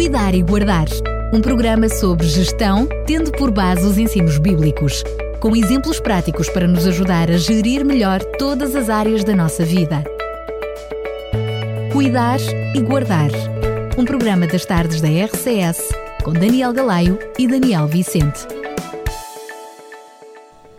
Cuidar e Guardar. Um programa sobre gestão, tendo por base os ensinos bíblicos, com exemplos práticos para nos ajudar a gerir melhor todas as áreas da nossa vida. Cuidar e Guardar. Um programa das tardes da RCS, com Daniel Galaio e Daniel Vicente.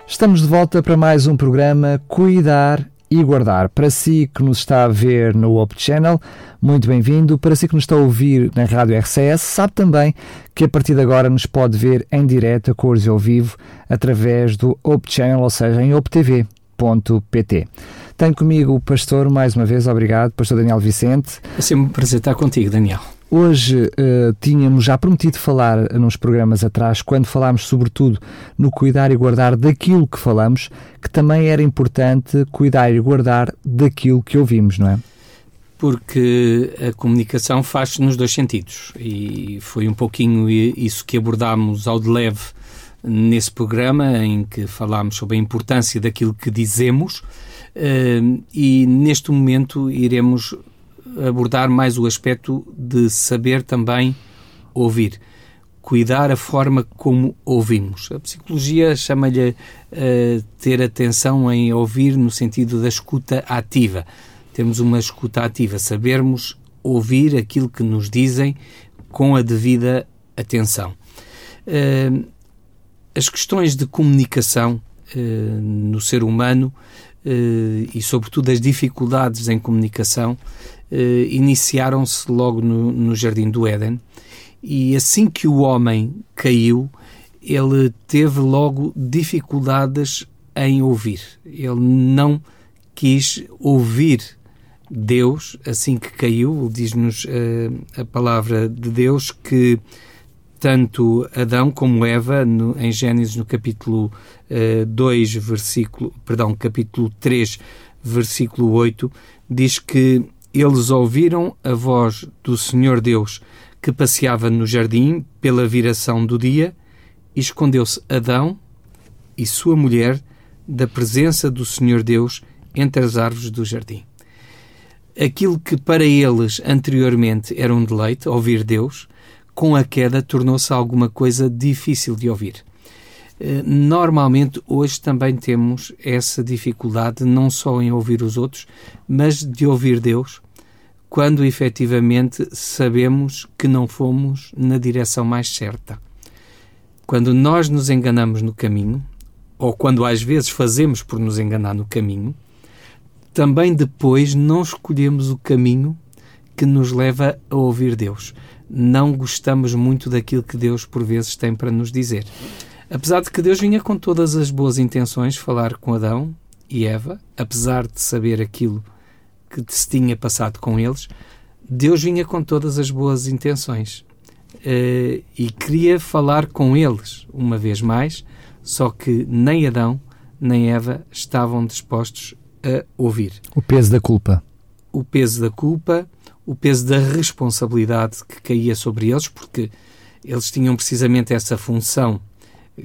Estamos de volta para mais um programa Cuidar e guardar. Para si que nos está a ver no Op Channel, muito bem-vindo. Para si que nos está a ouvir na Rádio RCS, sabe também que a partir de agora nos pode ver em direto, a cores e ao vivo, através do Op Channel, ou seja, em optv.pt. Tenho comigo o pastor, mais uma vez, obrigado, pastor Daniel Vicente. É sempre um prazer estar contigo, Daniel. Hoje uh, tínhamos já prometido falar nos programas atrás, quando falámos sobretudo no cuidar e guardar daquilo que falamos, que também era importante cuidar e guardar daquilo que ouvimos, não é? Porque a comunicação faz-se nos dois sentidos e foi um pouquinho isso que abordámos ao de leve nesse programa, em que falámos sobre a importância daquilo que dizemos uh, e neste momento iremos abordar mais o aspecto de saber também ouvir. Cuidar a forma como ouvimos. A psicologia chama-lhe uh, ter atenção em ouvir no sentido da escuta ativa. Temos uma escuta ativa, sabermos ouvir aquilo que nos dizem com a devida atenção. Uh, as questões de comunicação uh, no ser humano e, sobretudo, as dificuldades em comunicação eh, iniciaram-se logo no, no Jardim do Éden e assim que o homem caiu, ele teve logo dificuldades em ouvir. Ele não quis ouvir Deus assim que caiu. Diz-nos uh, a palavra de Deus que tanto Adão como Eva, no, em Gênesis, no capítulo uh, 2, versículo, perdão, capítulo 3, versículo 8, diz que eles ouviram a voz do Senhor Deus que passeava no jardim pela viração do dia e escondeu-se Adão e sua mulher da presença do Senhor Deus entre as árvores do jardim. Aquilo que para eles anteriormente era um deleite, ouvir Deus, com a queda tornou-se alguma coisa difícil de ouvir. Eh, normalmente, hoje também temos essa dificuldade, não só em ouvir os outros, mas de ouvir Deus, quando efetivamente sabemos que não fomos na direção mais certa. Quando nós nos enganamos no caminho, ou quando às vezes fazemos por nos enganar no caminho, também depois não escolhemos o caminho que nos leva a ouvir Deus. Não gostamos muito daquilo que Deus por vezes tem para nos dizer. Apesar de que Deus vinha com todas as boas intenções falar com Adão e Eva, apesar de saber aquilo que se tinha passado com eles, Deus vinha com todas as boas intenções uh, e queria falar com eles uma vez mais, só que nem Adão nem Eva estavam dispostos a ouvir. O peso da culpa. O peso da culpa, o peso da responsabilidade que caía sobre eles, porque eles tinham precisamente essa função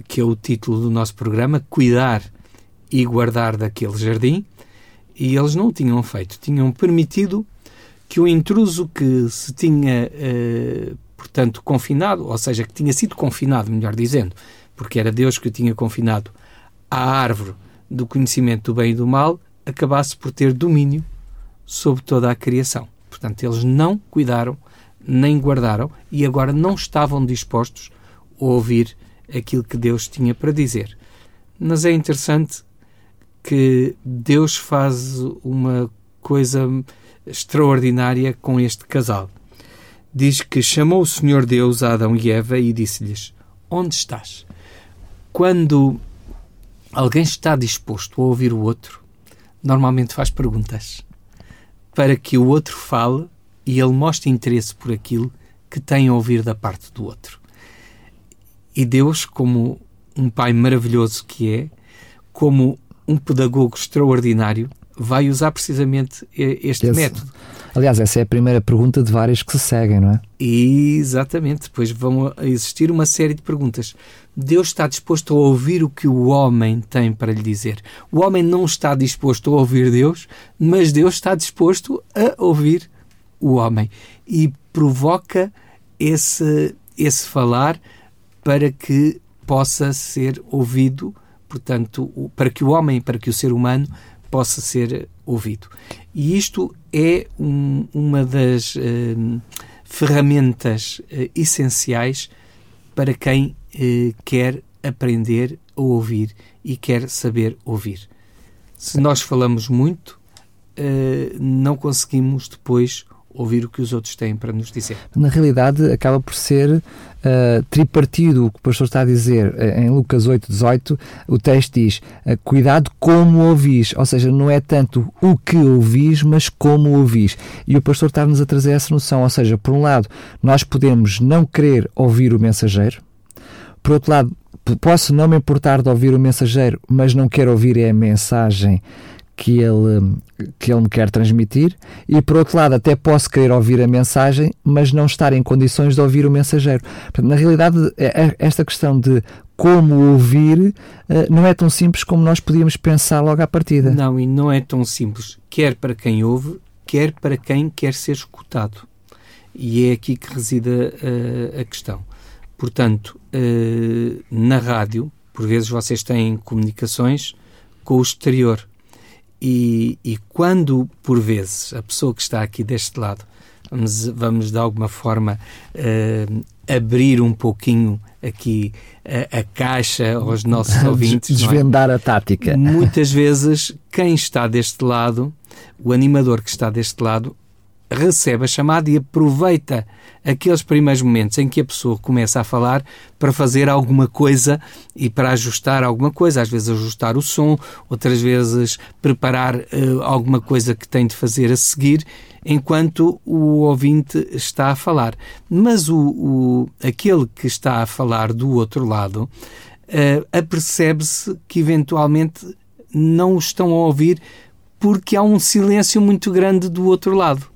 que é o título do nosso programa, cuidar e guardar daquele jardim, e eles não o tinham feito. Tinham permitido que o intruso que se tinha, eh, portanto, confinado, ou seja, que tinha sido confinado, melhor dizendo, porque era Deus que o tinha confinado à árvore do conhecimento do bem e do mal, acabasse por ter domínio sobre toda a criação. Portanto, eles não cuidaram, nem guardaram e agora não estavam dispostos a ouvir aquilo que Deus tinha para dizer. Mas é interessante que Deus faz uma coisa extraordinária com este casal. Diz que chamou o Senhor Deus a Adão e Eva e disse-lhes: Onde estás? Quando alguém está disposto a ouvir o outro, normalmente faz perguntas para que o outro fale e ele mostre interesse por aquilo que tem a ouvir da parte do outro. E Deus, como um Pai maravilhoso que é, como um pedagogo extraordinário, vai usar precisamente este Esse, método. Aliás, essa é a primeira pergunta de várias que se seguem, não é? Exatamente. Depois vão existir uma série de perguntas. Deus está disposto a ouvir o que o homem tem para lhe dizer. O homem não está disposto a ouvir Deus, mas Deus está disposto a ouvir o homem. E provoca esse, esse falar para que possa ser ouvido, portanto, para que o homem, para que o ser humano possa ser ouvido. E isto é um, uma das uh, ferramentas uh, essenciais para quem uh, quer aprender a ouvir e quer saber ouvir. Se nós falamos muito, não conseguimos depois ouvir o que os outros têm para nos dizer. Na realidade, acaba por ser uh, tripartido o que o pastor está a dizer. Uh, em Lucas 8, 18, o texto diz: uh, Cuidado como ouvis, ou seja, não é tanto o que ouvis, mas como ouvis. E o pastor está-nos a trazer essa noção, ou seja, por um lado, nós podemos não querer ouvir o mensageiro, por outro lado, posso não me importar de ouvir o mensageiro, mas não quero ouvir é a mensagem que ele, que ele me quer transmitir, e por outro lado, até posso querer ouvir a mensagem, mas não estar em condições de ouvir o mensageiro. Portanto, na realidade, é, é, esta questão de como ouvir eh, não é tão simples como nós podíamos pensar logo à partida. Não, e não é tão simples, quer para quem ouve, quer para quem quer ser escutado. E é aqui que reside a, a questão. Portanto, uh, na rádio, por vezes vocês têm comunicações com o exterior e, e, quando, por vezes, a pessoa que está aqui deste lado, vamos, vamos de alguma forma uh, abrir um pouquinho aqui a, a caixa aos nossos ouvintes. É? Desvendar é? a tática. Muitas vezes, quem está deste lado, o animador que está deste lado, recebe a chamada e aproveita aqueles primeiros momentos em que a pessoa começa a falar para fazer alguma coisa e para ajustar alguma coisa, às vezes ajustar o som, outras vezes preparar uh, alguma coisa que tem de fazer a seguir, enquanto o ouvinte está a falar. Mas o, o aquele que está a falar do outro lado uh, apercebe-se que eventualmente não o estão a ouvir porque há um silêncio muito grande do outro lado.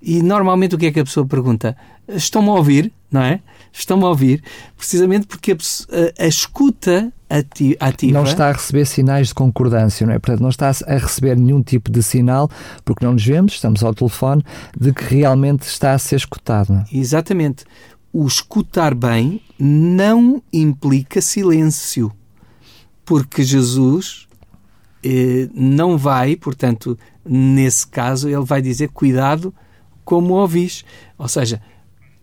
E normalmente o que é que a pessoa pergunta? Estão-me a ouvir, não é? Estão-me a ouvir, precisamente porque a, a, escuta ativa. Não está a receber sinais de concordância, não é? Portanto, não está a receber nenhum tipo de sinal, porque não nos vemos, estamos ao telefone, de que realmente está a ser escutado. É? Exatamente. O escutar bem não implica silêncio, porque Jesus eh, não vai, portanto, nesse caso, ele vai dizer cuidado como ouvis. Ou seja,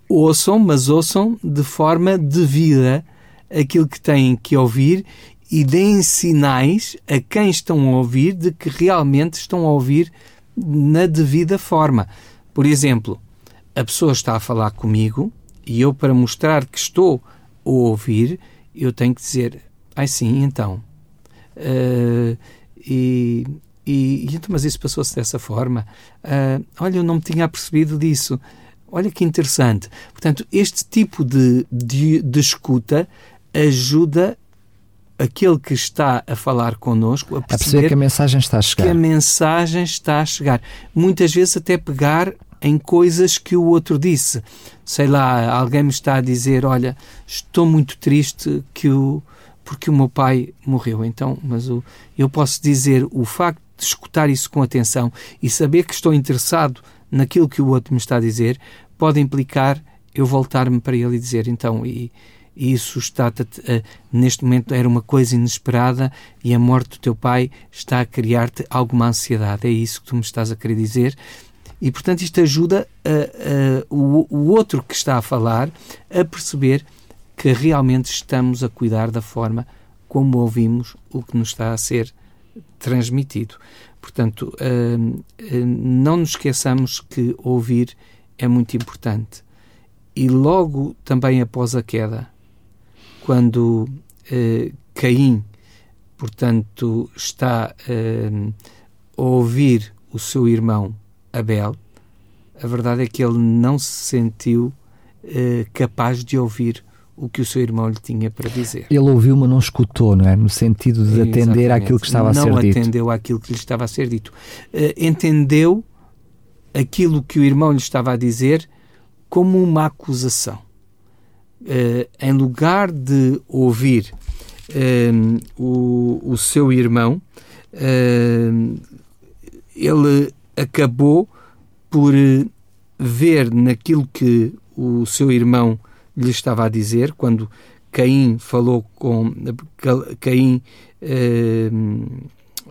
ouçam, mas ouçam de forma devida aquilo que têm que ouvir e deem sinais a quem estão a ouvir de que realmente estão a ouvir na devida forma. Por exemplo, a pessoa está a falar comigo e eu, para mostrar que estou a ouvir, eu tenho que dizer: ai sim, então. Uh, e, e, e então, mas isso passou-se dessa forma. Uh, olha, eu não me tinha percebido disso. Olha que interessante. Portanto, este tipo de, de, de escuta ajuda aquele que está a falar connosco a perceber, a perceber que a mensagem está a chegar. Que a mensagem está a chegar. Muitas vezes até pegar em coisas que o outro disse. Sei lá, alguém me está a dizer, olha, estou muito triste que o porque o meu pai morreu. Então, mas o, eu posso dizer o facto de escutar isso com atenção e saber que estou interessado naquilo que o outro me está a dizer, pode implicar eu voltar-me para ele e dizer então e, e isso está uh, neste momento era uma coisa inesperada e a morte do teu pai está a criar-te alguma ansiedade. É isso que tu me estás a querer dizer. E portanto isto ajuda o, o outro que está a falar a perceber que realmente estamos a cuidar da forma como ouvimos o que nos está a ser transmitido. Portanto, uh, uh, não nos esqueçamos que ouvir é muito importante. E logo também após a queda, quando uh, Caim, portanto, está a ouvir o seu irmão Abel, a verdade é que ele não se sentiu capaz de ouvir o que o seu irmão lhe tinha para dizer. Ele ouviu, mas não escutou, não é? No sentido de atender àquilo que estava não a ser dito. Não atendeu àquilo que lhe estava a ser dito. Uh, entendeu aquilo que o irmão lhe estava a dizer como uma acusação. Uh, em lugar de ouvir uh, o, o seu irmão, ele acabou por ver naquilo que o seu irmão lhe estava a dizer, quando Caim falou com Caim eh,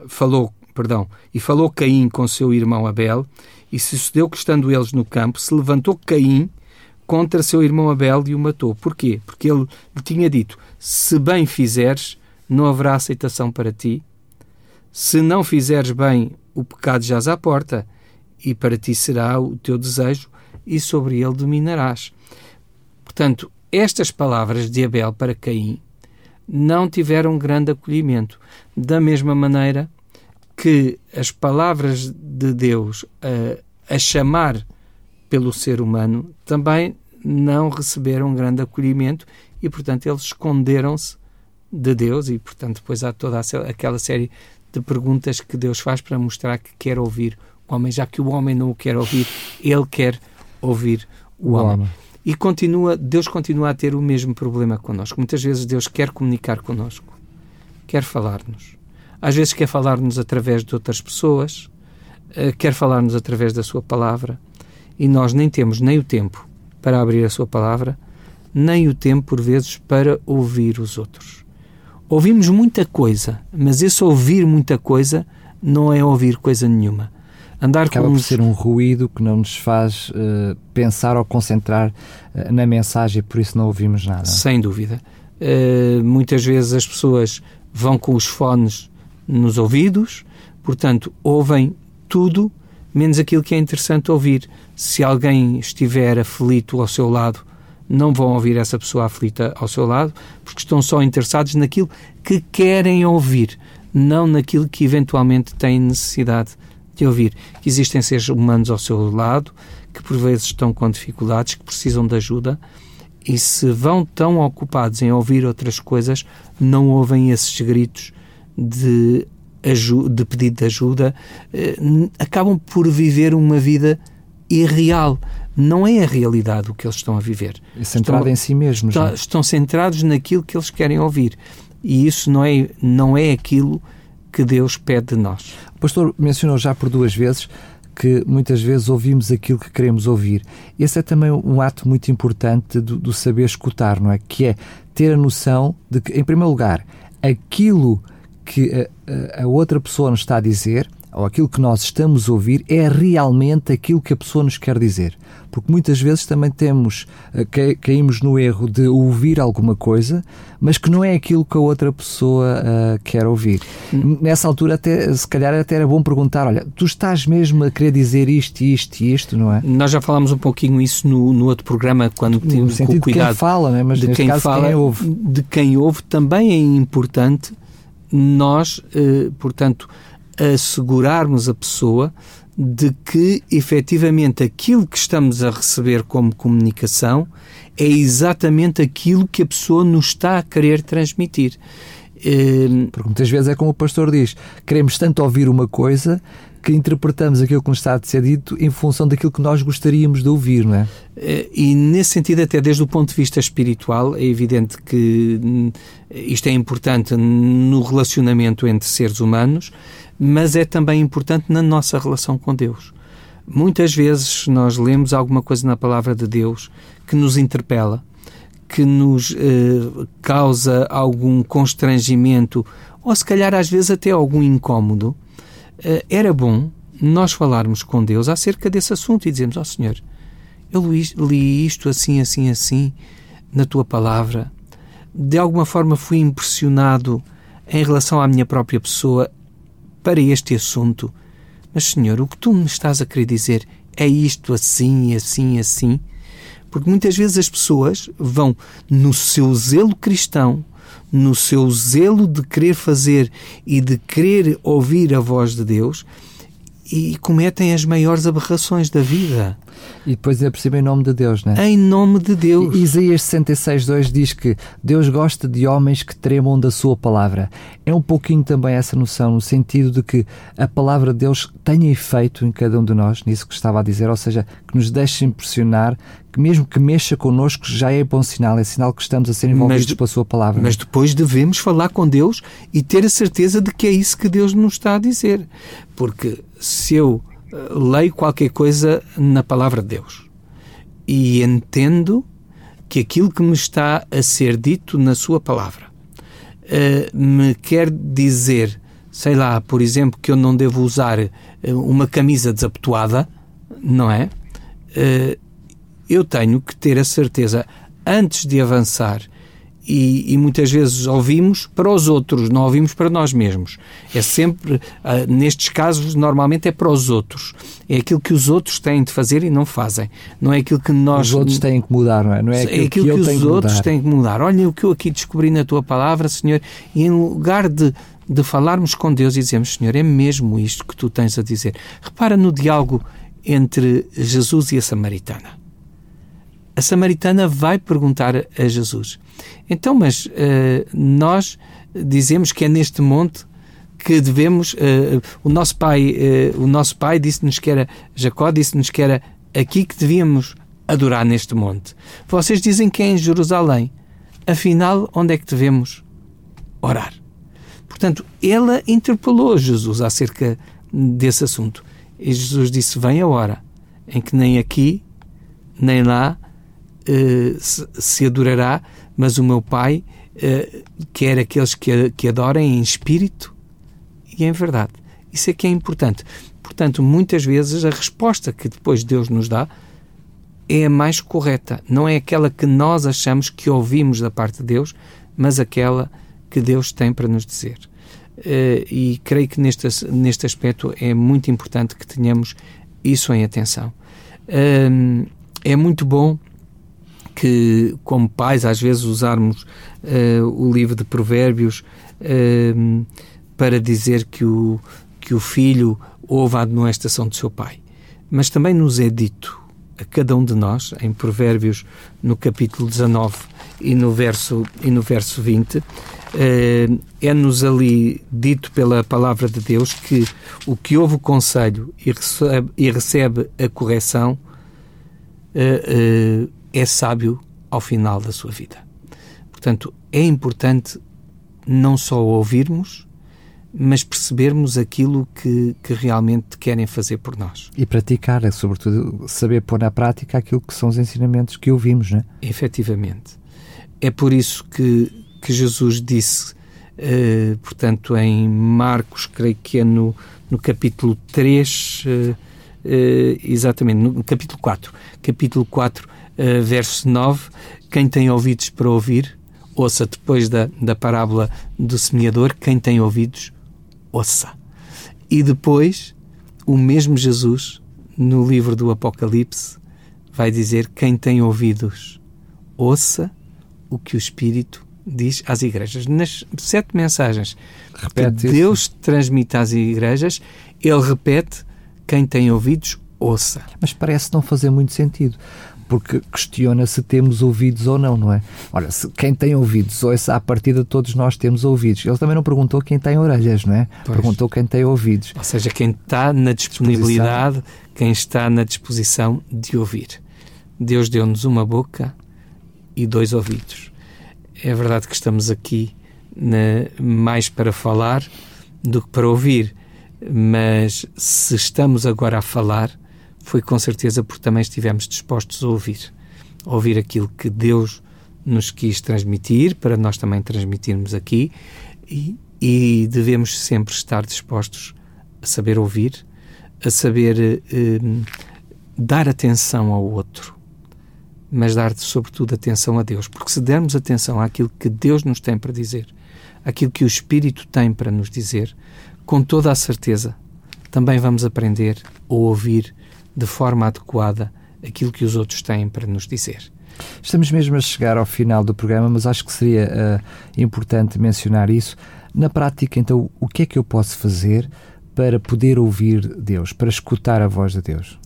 falou, perdão, e falou Caim com seu irmão Abel, e sucedeu que estando eles no campo, se levantou Caim contra seu irmão Abel e o matou. Porquê? Porque ele lhe tinha dito: se bem fizeres, não haverá aceitação para ti. Se não fizeres bem, o pecado jaz à porta, e para ti será o teu desejo, e sobre ele dominarás. Portanto, estas palavras de Abel para Caim não tiveram grande acolhimento. Da mesma maneira que as palavras de Deus a, a chamar pelo ser humano também não receberam grande acolhimento e, portanto, eles esconderam-se de Deus e, portanto, depois há toda aquela série de perguntas que Deus faz para mostrar que quer ouvir o homem, já que o homem não o quer ouvir, ele quer ouvir o, o homem. homem. E continua, Deus continua a ter o mesmo problema connosco. Muitas vezes Deus quer comunicar connosco, quer falar-nos. Às vezes quer falar-nos através de outras pessoas, eh, quer falar-nos através da sua palavra, e nós nem temos nem o tempo para abrir a sua palavra, nem o tempo, por vezes, para ouvir os outros. Ouvimos muita coisa, mas esse ouvir muita coisa não é ouvir coisa nenhuma. Andar Acaba com por ser um ruído que não nos faz uh, pensar ou concentrar uh, na mensagem por isso não ouvimos nada. Sem dúvida. Uh, muitas vezes as pessoas vão com os fones nos ouvidos, portanto, ouvem tudo menos aquilo que é interessante ouvir. Se alguém estiver aflito ao seu lado, não vão ouvir essa pessoa aflita ao seu lado, porque estão só interessados naquilo que querem ouvir, não naquilo que eventualmente têm necessidade de ouvir que existem seres humanos ao seu lado, que por vezes estão com dificuldades, que precisam de ajuda, e se vão tão ocupados em ouvir outras coisas, não ouvem esses gritos de, de pedido de ajuda, eh, acabam por viver uma vida irreal. Não é a realidade o que eles estão a viver. É centrado estão, em si mesmos. Estão, é? estão centrados naquilo que eles querem ouvir. E isso não é, não é aquilo que Deus pede de nós. O pastor mencionou já por duas vezes que muitas vezes ouvimos aquilo que queremos ouvir. Esse é também um ato muito importante do, do, saber escutar, não é? Que é ter a noção de que, em primeiro lugar, aquilo que a, a outra pessoa nos está a dizer, ou aquilo que nós estamos a ouvir, é realmente aquilo que a pessoa nos quer dizer porque muitas vezes também temos, eh, caímos no erro de ouvir alguma coisa, mas que não é aquilo que a outra pessoa uh, quer ouvir. Hum. Nessa altura, até, se calhar, até era bom perguntar: olha, tu estás mesmo a querer dizer isto, isto e isto, não é? Nós já falámos um pouquinho isso no, no outro programa, quando temos o cuidado. De quem fala, né? mas de quem caso, fala, quem ouve. De quem ouve também é importante nós, uh, portanto, assegurarmos a pessoa de que efetivamente aquilo que estamos a receber como comunicação é exatamente aquilo que a pessoa nos está a querer transmitir. Ehm, Porque muitas vezes é como o pastor diz: queremos tanto ouvir uma coisa que interpretamos aquilo que nos está a ser dito em função daquilo que nós gostaríamos de ouvir, não é? Eh, e nesse sentido, até desde o ponto de vista espiritual, é evidente que hum, isto é importante no relacionamento entre seres humanos, mas é também importante na nossa relação com Deus. Muitas vezes nós lemos alguma coisa na palavra de Deus que nos interpela, que nos eh, causa algum constrangimento ou se calhar às vezes até algum incómodo. Eh, era bom nós falarmos com Deus acerca desse assunto e dizermos: Ó oh, Senhor, eu li isto assim, assim, assim na tua palavra. De alguma forma fui impressionado em relação à minha própria pessoa para este assunto. Mas, Senhor, o que tu me estás a querer dizer é isto assim, assim, assim? Porque muitas vezes as pessoas vão no seu zelo cristão, no seu zelo de querer fazer e de querer ouvir a voz de Deus e cometem as maiores aberrações da vida. E depois é por cima em nome de Deus, não é? Em nome de Deus. Isaías 66, diz que Deus gosta de homens que tremam da sua palavra. É um pouquinho também essa noção, no sentido de que a palavra de Deus tenha efeito em cada um de nós, nisso que estava a dizer, ou seja, que nos deixe impressionar, que mesmo que mexa connosco já é bom sinal, é sinal que estamos a ser envolvidos mas, pela sua palavra. Mas depois devemos falar com Deus e ter a certeza de que é isso que Deus nos está a dizer. Porque se eu leio qualquer coisa na palavra de Deus e entendo que aquilo que me está a ser dito na sua palavra uh, me quer dizer, sei lá, por exemplo, que eu não devo usar uh, uma camisa desabotoada, não é? Uh, eu tenho que ter a certeza, antes de avançar e, e, muitas vezes ouvimos para os outros, não ouvimos para nós mesmos. É sempre, uh, nestes casos, normalmente é para os outros. É aquilo que os outros têm de fazer e não fazem. Não é aquilo que nós. Os outros têm que mudar, não é? Não é aquilo, é aquilo que, que, os outros têm que mudar. Olha o que eu aqui descobri na tua palavra, Senhor, e em lugar de, de falarmos com Deus e dizemos, Senhor, é mesmo isto que tu tens a dizer. Repara no diálogo entre Jesus e a Samaritana a samaritana vai perguntar a Jesus: Então, mas uh, nós dizemos que é neste monte que devemos. Uh, o nosso pai, uh, o nosso pai disse-nos que era Jacó disse-nos que era aqui que devíamos adorar neste monte. Vocês dizem que é em Jerusalém. Afinal, onde é que devemos orar? Portanto, ela interpelou Jesus acerca desse assunto. E Jesus disse: Vem a hora em que nem aqui, nem lá se, se, adorará, mas o meu Pai uh, quer aqueles que, que adorem em espírito e em verdade. Isso é que é importante. Portanto, muitas vezes a resposta que depois Deus nos dá é a mais correta. Não é aquela que nós achamos que ouvimos da parte de Deus, mas aquela que Deus tem para nos dizer. Uh, e creio que neste, neste aspecto é muito importante que tenhamos isso em atenção. Uh, é muito bom que, como pais, às vezes usarmos uh, o livro de Provérbios uh, para dizer que o, que o filho ouve a admoestação do seu pai. Mas também nos é dito a cada um de nós, em Provérbios, no capítulo 19 e no verso, e no verso 20, uh, é-nos ali dito pela palavra de Deus que o que ouve o conselho e recebe, e recebe a correção uh, uh, é sábio ao final da sua vida. Portanto, é importante não só ouvirmos, mas percebermos aquilo que, que realmente querem fazer por nós. E praticar, é sobretudo saber pôr na prática aquilo que são os ensinamentos que ouvimos, não é? Efetivamente. É por isso que, que Jesus disse, uh, portanto, em Marcos, creio que é no, no capítulo 3, uh, uh, exatamente, no capítulo 4, capítulo 4, uh, verso 9, quem tem ouvidos para ouvir, ouça depois da, da parábola do semeador, quem tem ouvidos, ouça. E depois, o mesmo Jesus, no livro do Apocalipse, vai dizer: quem tem ouvidos, ouça o que o Espírito diz às igrejas. Nas sete mensagens repete que Deus isso. transmite às igrejas, ele repete: quem tem ouvidos, ouça. Mas parece não fazer muito sentido porque questiona se temos ouvidos ou não, não é? Olha, se quem tem ouvidos, ou essa à partida todos nós temos ouvidos. Ele também não perguntou quem tem orelhas, não é? Pois. Perguntou quem tem ouvidos. Ou seja, quem está na disponibilidade, quem está na disposição de ouvir. Deus deu-nos uma boca e dois ouvidos. É verdade que estamos aqui na, mais para falar do que para ouvir, mas se estamos agora a falar, foi com certeza porque também estivemos dispostos a ouvir. A ouvir aquilo que Deus nos quis transmitir, para nós também transmitirmos aqui, e, e devemos sempre estar dispostos a saber ouvir, a saber eh, dar atenção ao outro, mas dar sobretudo atenção a Deus, porque se dermos atenção àquilo que Deus nos tem para dizer, àquilo que o Espírito tem para nos dizer, com toda a certeza, também vamos aprender a ouvir de forma adequada aquilo que os outros têm para nos dizer. Estamos mesmo a chegar ao final do programa, mas acho que seria uh, importante mencionar isso. Na prática, então, o que é que eu posso fazer para poder ouvir Deus, para escutar a voz de Deus?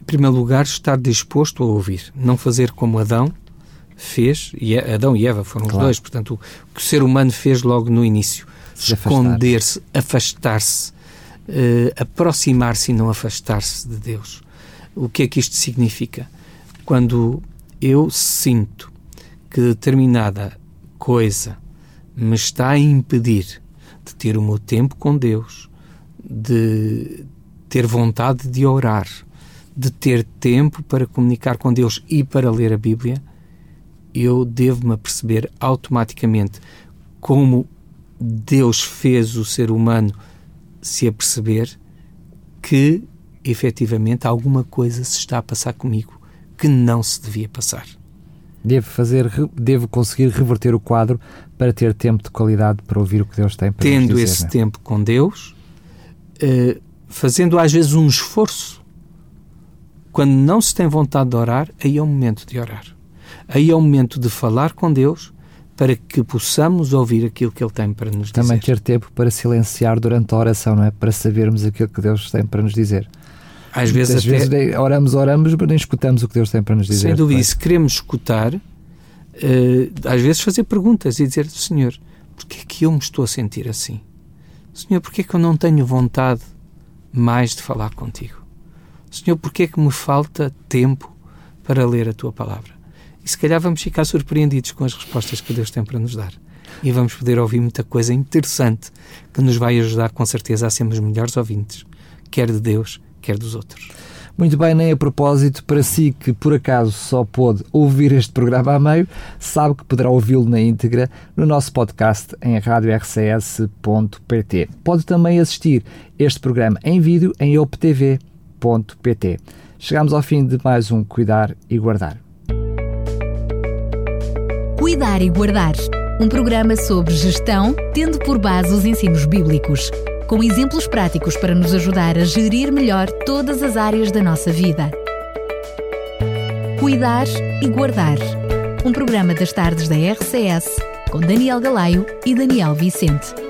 Em primeiro lugar, estar disposto a ouvir, não fazer como Adão fez, e Adão e Eva foram claro. os dois, portanto, o que o ser humano fez logo no início: esconder-se, afastar-se, uh, aproximar-se e não afastar-se de Deus. O que é que isto significa? Quando eu sinto que determinada coisa me está a impedir de ter o meu tempo com Deus, de ter vontade de orar, de ter tempo para comunicar com Deus e para ler a Bíblia, eu devo-me aperceber automaticamente como Deus fez o ser humano se aperceber que efetivamente alguma coisa se está a passar comigo que não se devia passar. Devo fazer, devo conseguir reverter o quadro para ter tempo de qualidade para ouvir o que Deus tem para Tendo dizer, esse né? tempo com Deus, uh, fazendo às vezes um esforço, quando não se tem vontade de orar, aí é o momento de orar. Aí é o momento de falar com Deus para que possamos ouvir aquilo que Ele tem para nos Também dizer. ter tempo para silenciar durante a oração, não é? Para sabermos aquilo que Deus tem para nos dizer. Às vezes, Às até, vezes oramos, oramos, mas nem escutamos o que Deus tem para nos dizer. sem dúvida, e depois. se queremos escutar, uh, às vezes fazer perguntas e dizer, Senhor, porquê é que eu me estou a sentir assim? Senhor, porquê é que eu não tenho vontade mais de falar contigo? Senhor, porquê é que me falta tempo para ler a tua palavra? E se calhar vamos ficar surpreendidos com as respostas que Deus tem para nos dar. E vamos poder ouvir muita coisa interessante que nos vai ajudar, com certeza, a sermos melhores ouvintes, quer de Deus, quer dos outros. Muito bem, nem a propósito, para si que por acaso só pôde ouvir este programa a meio, sabe que poderá ouvi-lo na íntegra no nosso podcast em radiorcs.pt. Pode também assistir este programa em vídeo em optv.pt. Chegamos ao fim de mais um Cuidar e Guardar. Cuidar e Guardar. Um programa sobre gestão, tendo por base os ensinos bíblicos, com exemplos práticos para nos ajudar a gerir melhor todas as áreas da nossa vida. Cuidar e Guardar. Um programa das tardes da RCS, com Daniel Galaio e Daniel Vicente.